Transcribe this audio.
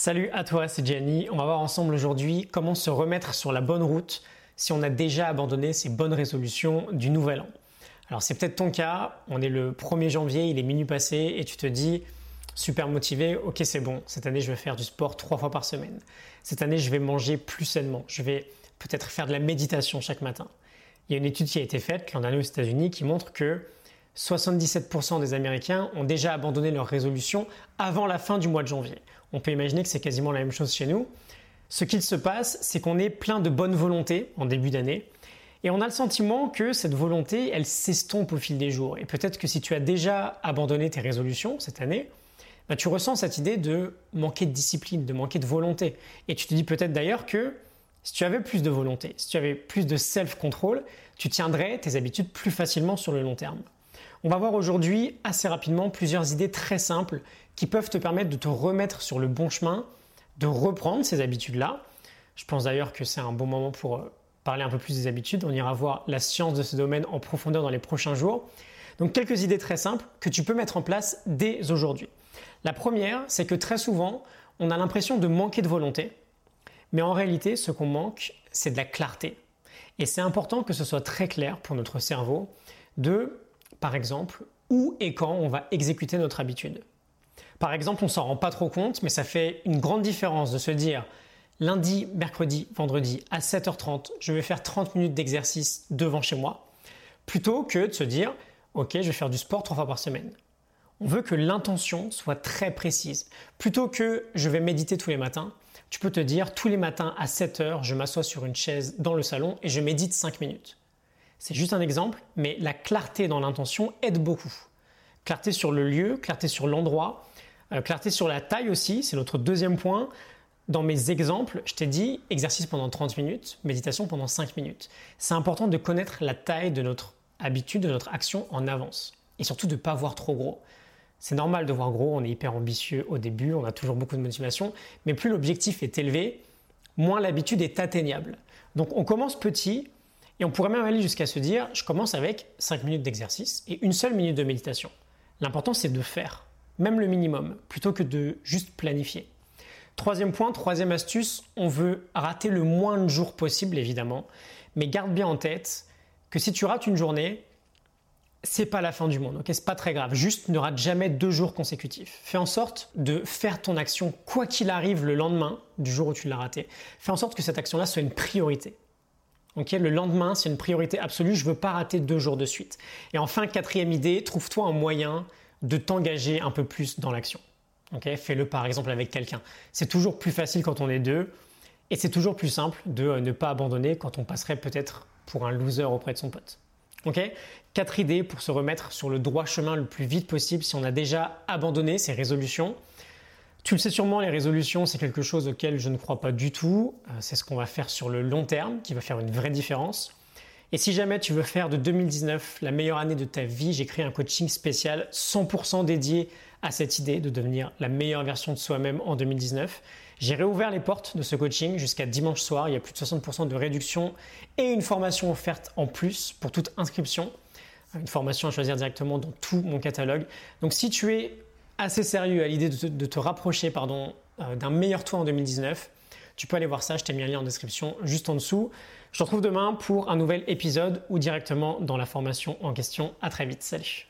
Salut à toi, c'est Gianni. On va voir ensemble aujourd'hui comment se remettre sur la bonne route si on a déjà abandonné ses bonnes résolutions du nouvel an. Alors c'est peut-être ton cas, on est le 1er janvier, il est minuit passé et tu te dis super motivé, ok c'est bon, cette année je vais faire du sport trois fois par semaine. Cette année je vais manger plus sainement, je vais peut-être faire de la méditation chaque matin. Il y a une étude qui a été faite l'an dernier aux États-Unis qui montre que 77% des Américains ont déjà abandonné leurs résolutions avant la fin du mois de janvier. On peut imaginer que c'est quasiment la même chose chez nous. Ce qu'il se passe, c'est qu'on est plein de bonne volonté en début d'année. Et on a le sentiment que cette volonté, elle s'estompe au fil des jours. Et peut-être que si tu as déjà abandonné tes résolutions cette année, bah, tu ressens cette idée de manquer de discipline, de manquer de volonté. Et tu te dis peut-être d'ailleurs que si tu avais plus de volonté, si tu avais plus de self-control, tu tiendrais tes habitudes plus facilement sur le long terme. On va voir aujourd'hui assez rapidement plusieurs idées très simples qui peuvent te permettre de te remettre sur le bon chemin, de reprendre ces habitudes-là. Je pense d'ailleurs que c'est un bon moment pour euh, parler un peu plus des habitudes. On ira voir la science de ce domaine en profondeur dans les prochains jours. Donc quelques idées très simples que tu peux mettre en place dès aujourd'hui. La première, c'est que très souvent, on a l'impression de manquer de volonté, mais en réalité, ce qu'on manque, c'est de la clarté. Et c'est important que ce soit très clair pour notre cerveau de par exemple, où et quand on va exécuter notre habitude. Par exemple, on s'en rend pas trop compte, mais ça fait une grande différence de se dire lundi, mercredi, vendredi à 7h30, je vais faire 30 minutes d'exercice devant chez moi, plutôt que de se dire ok, je vais faire du sport trois fois par semaine. On veut que l'intention soit très précise. Plutôt que je vais méditer tous les matins, tu peux te dire tous les matins à 7h, je m'assois sur une chaise dans le salon et je médite 5 minutes. C'est juste un exemple, mais la clarté dans l'intention aide beaucoup. Clarté sur le lieu, clarté sur l'endroit, euh, clarté sur la taille aussi, c'est notre deuxième point. Dans mes exemples, je t'ai dit exercice pendant 30 minutes, méditation pendant 5 minutes. C'est important de connaître la taille de notre habitude, de notre action en avance. Et surtout de ne pas voir trop gros. C'est normal de voir gros, on est hyper ambitieux au début, on a toujours beaucoup de motivation, mais plus l'objectif est élevé, moins l'habitude est atteignable. Donc on commence petit, et on pourrait même aller jusqu'à se dire, je commence avec 5 minutes d'exercice et une seule minute de méditation. L'important, c'est de faire, même le minimum, plutôt que de juste planifier. Troisième point, troisième astuce, on veut rater le moins de jours possible, évidemment, mais garde bien en tête que si tu rates une journée, c'est pas la fin du monde, ok? C'est pas très grave. Juste ne rate jamais deux jours consécutifs. Fais en sorte de faire ton action quoi qu'il arrive le lendemain du jour où tu l'as raté. Fais en sorte que cette action-là soit une priorité le lendemain, c'est une priorité absolue. Je veux pas rater deux jours de suite. Et enfin, quatrième idée, trouve-toi un moyen de t'engager un peu plus dans l'action. Fais-le par exemple avec quelqu'un. C'est toujours plus facile quand on est deux. Et c'est toujours plus simple de euh, ne pas abandonner quand on passerait peut-être pour un loser auprès de son pote. Quatre idées pour se remettre sur le droit chemin le plus vite possible si on a déjà abandonné ses résolutions. Tu le sais sûrement, les résolutions, c'est quelque chose auquel je ne crois pas du tout. Euh, c'est ce qu'on va faire sur le long terme qui va faire une vraie différence. Et si jamais tu veux faire de 2019 la meilleure année de ta vie, j'ai créé un coaching spécial 100% dédié à cette idée de devenir la meilleure version de soi-même en 2019. J'ai réouvert les portes de ce coaching jusqu'à dimanche soir. Il y a plus de 60% de réduction et une formation offerte en plus pour toute inscription. Une formation à choisir directement dans tout mon catalogue. Donc si tu es assez sérieux à l'idée de, te rapprocher euh, d'un meilleur toi en 2019, tu peux aller voir ça, je t'ai mis un lien en description juste en dessous. Je te retrouve demain pour un nouvel épisode ou directement dans la formation en question. À très vite, salut